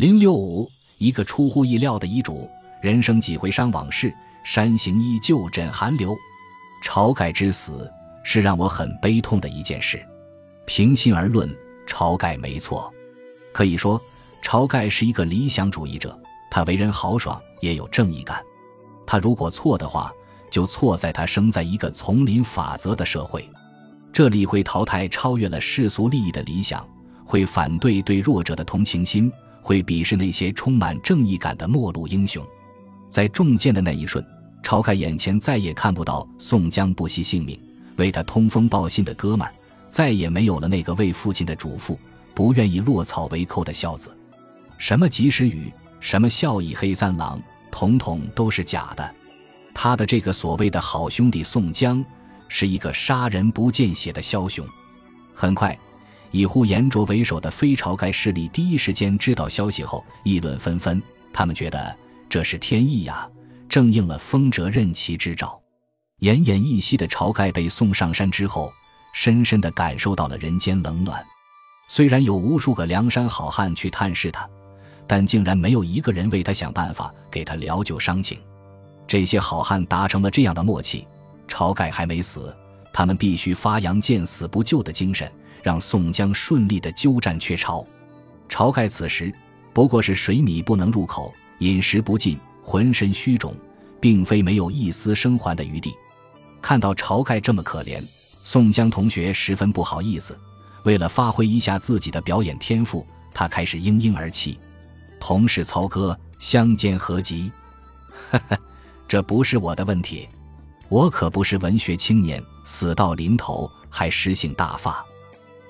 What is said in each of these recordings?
零六五，一个出乎意料的遗嘱，人生几回伤往事，山行依旧枕寒流。晁盖之死是让我很悲痛的一件事。平心而论，晁盖没错。可以说，晁盖是一个理想主义者，他为人豪爽，也有正义感。他如果错的话，就错在他生在一个丛林法则的社会，这里会淘汰超越了世俗利益的理想，会反对对弱者的同情心，会鄙视那些充满正义感的末路英雄。在中箭的那一瞬，晁盖眼前再也看不到宋江不惜性命为他通风报信的哥们儿，再也没有了那个为父亲的嘱咐不愿意落草为寇的孝子。什么及时雨，什么孝义黑三郎，统统都是假的。他的这个所谓的好兄弟宋江，是一个杀人不见血的枭雄。很快，以呼延灼为首的非晁盖势力第一时间知道消息后，议论纷纷。他们觉得这是天意呀，正应了风折任其之兆。奄奄一息的晁盖被送上山之后，深深地感受到了人间冷暖。虽然有无数个梁山好汉去探视他，但竟然没有一个人为他想办法，给他疗救伤情。这些好汉达成了这样的默契：晁盖还没死，他们必须发扬见死不救的精神，让宋江顺利的鸠占鹊巢。晁盖此时不过是水米不能入口，饮食不进，浑身虚肿，并非没有一丝生还的余地。看到晁盖这么可怜，宋江同学十分不好意思。为了发挥一下自己的表演天赋，他开始嘤嘤而泣。同是曹哥，相煎何急？哈哈。这不是我的问题，我可不是文学青年，死到临头还诗性大发。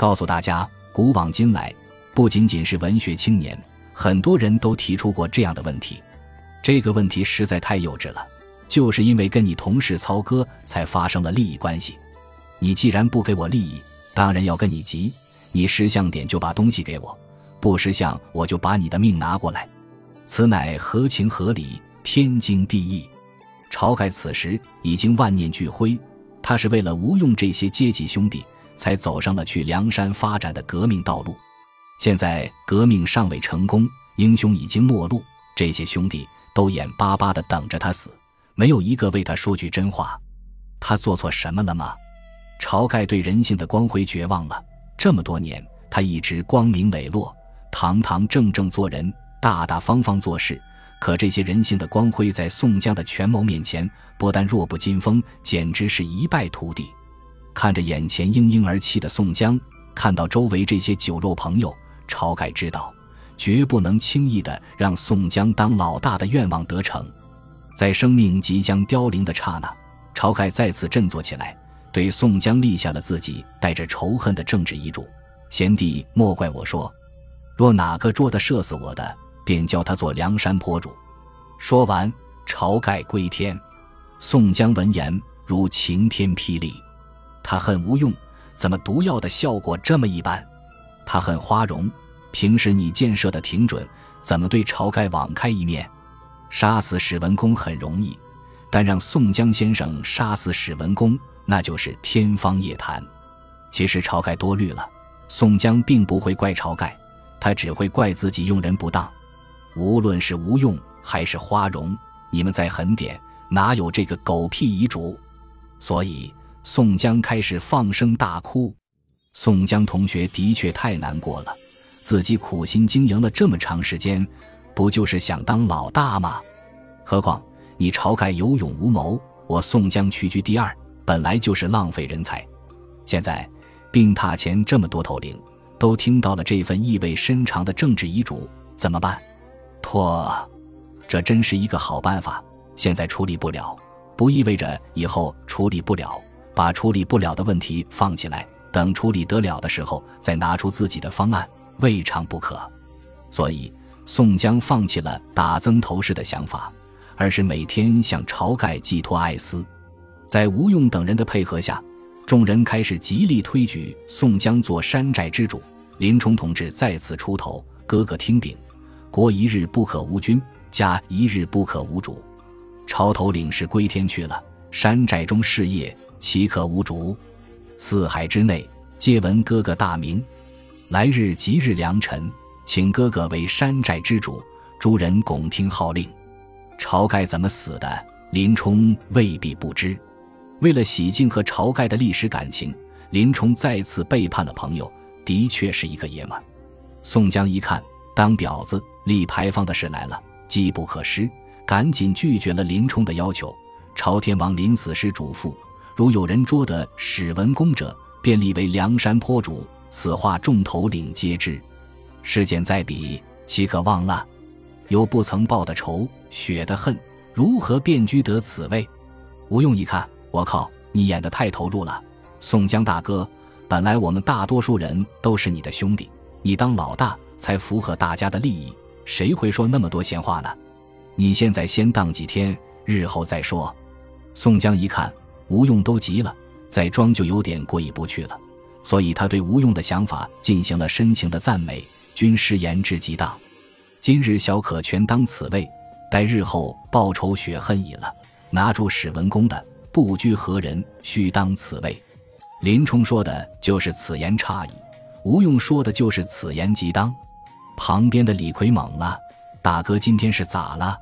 告诉大家，古往今来，不仅仅是文学青年，很多人都提出过这样的问题。这个问题实在太幼稚了，就是因为跟你同事操戈，才发生了利益关系。你既然不给我利益，当然要跟你急。你识相点就把东西给我，不识相我就把你的命拿过来。此乃合情合理，天经地义。晁盖此时已经万念俱灰，他是为了吴用这些阶级兄弟，才走上了去梁山发展的革命道路。现在革命尚未成功，英雄已经没路，这些兄弟都眼巴巴地等着他死，没有一个为他说句真话。他做错什么了吗？晁盖对人性的光辉绝望了。这么多年，他一直光明磊落、堂堂正正做人，大大方方做事。可这些人性的光辉，在宋江的权谋面前，不但弱不禁风，简直是一败涂地。看着眼前嘤嘤而泣的宋江，看到周围这些酒肉朋友，晁盖知道，绝不能轻易的让宋江当老大的愿望得逞。在生命即将凋零的刹那，晁盖再次振作起来，对宋江立下了自己带着仇恨的政治遗嘱：“贤弟莫怪我说，若哪个捉得射死我的。”便叫他做梁山坡主。说完，晁盖归天。宋江闻言如晴天霹雳，他恨吴用，怎么毒药的效果这么一般？他恨花荣，平时你箭射的挺准，怎么对晁盖网开一面？杀死史文恭很容易，但让宋江先生杀死史文恭，那就是天方夜谭。其实晁盖多虑了，宋江并不会怪晁盖，他只会怪自己用人不当。无论是吴用还是花荣，你们再狠点，哪有这个狗屁遗嘱？所以宋江开始放声大哭。宋江同学的确太难过了，自己苦心经营了这么长时间，不就是想当老大吗？何况你晁盖有勇无谋，我宋江屈居第二，本来就是浪费人才。现在病榻前这么多头领，都听到了这份意味深长的政治遗嘱，怎么办？拖，这真是一个好办法。现在处理不了，不意味着以后处理不了。把处理不了的问题放起来，等处理得了的时候再拿出自己的方案，未尝不可。所以，宋江放弃了打曾头市的想法，而是每天向晁盖寄托哀思。在吴用等人的配合下，众人开始极力推举宋江做山寨之主。林冲同志再次出头，哥哥听禀。国一日不可无君，家一日不可无主。朝头领是归天去了，山寨中事业岂可无主？四海之内皆闻哥哥大名。来日吉日良辰，请哥哥为山寨之主。诸人拱听号令。晁盖怎么死的？林冲未必不知。为了洗净和晁盖的历史感情，林冲再次背叛了朋友，的确是一个爷们。宋江一看，当婊子立牌坊的事来了，机不可失，赶紧拒绝了林冲的要求。朝天王临死时嘱咐：如有人捉得史文恭者，便立为梁山坡主。此话众头领皆知。事件在彼，岂可忘了？有不曾报的仇，雪的恨，如何便居得此位？吴用一看，我靠，你演得太投入了。宋江大哥，本来我们大多数人都是你的兄弟，你当老大才符合大家的利益，谁会说那么多闲话呢？你现在先当几天，日后再说。宋江一看，吴用都急了，再装就有点过意不去了。所以他对吴用的想法进行了深情的赞美，军师言之极当。今日小可全当此位，待日后报仇雪恨已了，拿住史文恭的，不拘何人，须当此位。林冲说的就是此言差矣，吴用说的就是此言极当。旁边的李逵懵了，大哥今天是咋了？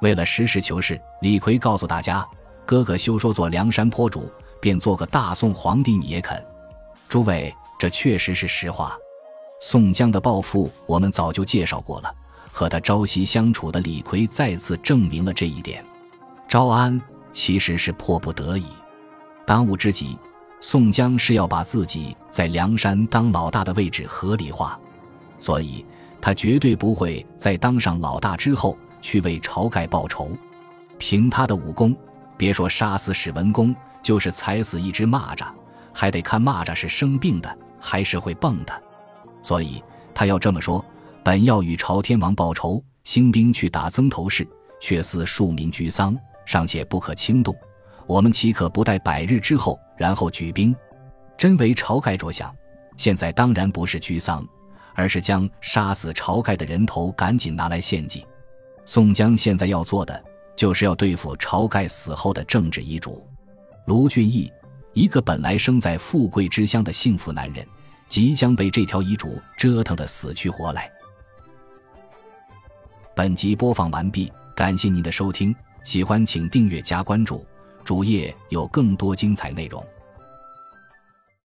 为了实事求是，李逵告诉大家：哥哥休说做梁山坡主，便做个大宋皇帝你也肯。诸位，这确实是实话。宋江的抱负我们早就介绍过了，和他朝夕相处的李逵再次证明了这一点。招安其实是迫不得已，当务之急，宋江是要把自己在梁山当老大的位置合理化，所以他绝对不会在当上老大之后去为晁盖报仇。凭他的武功，别说杀死史文恭，就是踩死一只蚂蚱。还得看蚂蚱是生病的还是会蹦的，所以他要这么说：本要与朝天王报仇，兴兵去打曾头市，却似庶民居丧，尚且不可轻动。我们岂可不待百日之后，然后举兵？真为晁盖着想，现在当然不是居丧，而是将杀死晁盖的人头赶紧拿来献祭。宋江现在要做的，就是要对付晁盖死后的政治遗嘱。卢俊义。一个本来生在富贵之乡的幸福男人，即将被这条遗嘱折腾的死去活来。本集播放完毕，感谢您的收听，喜欢请订阅加关注，主页有更多精彩内容。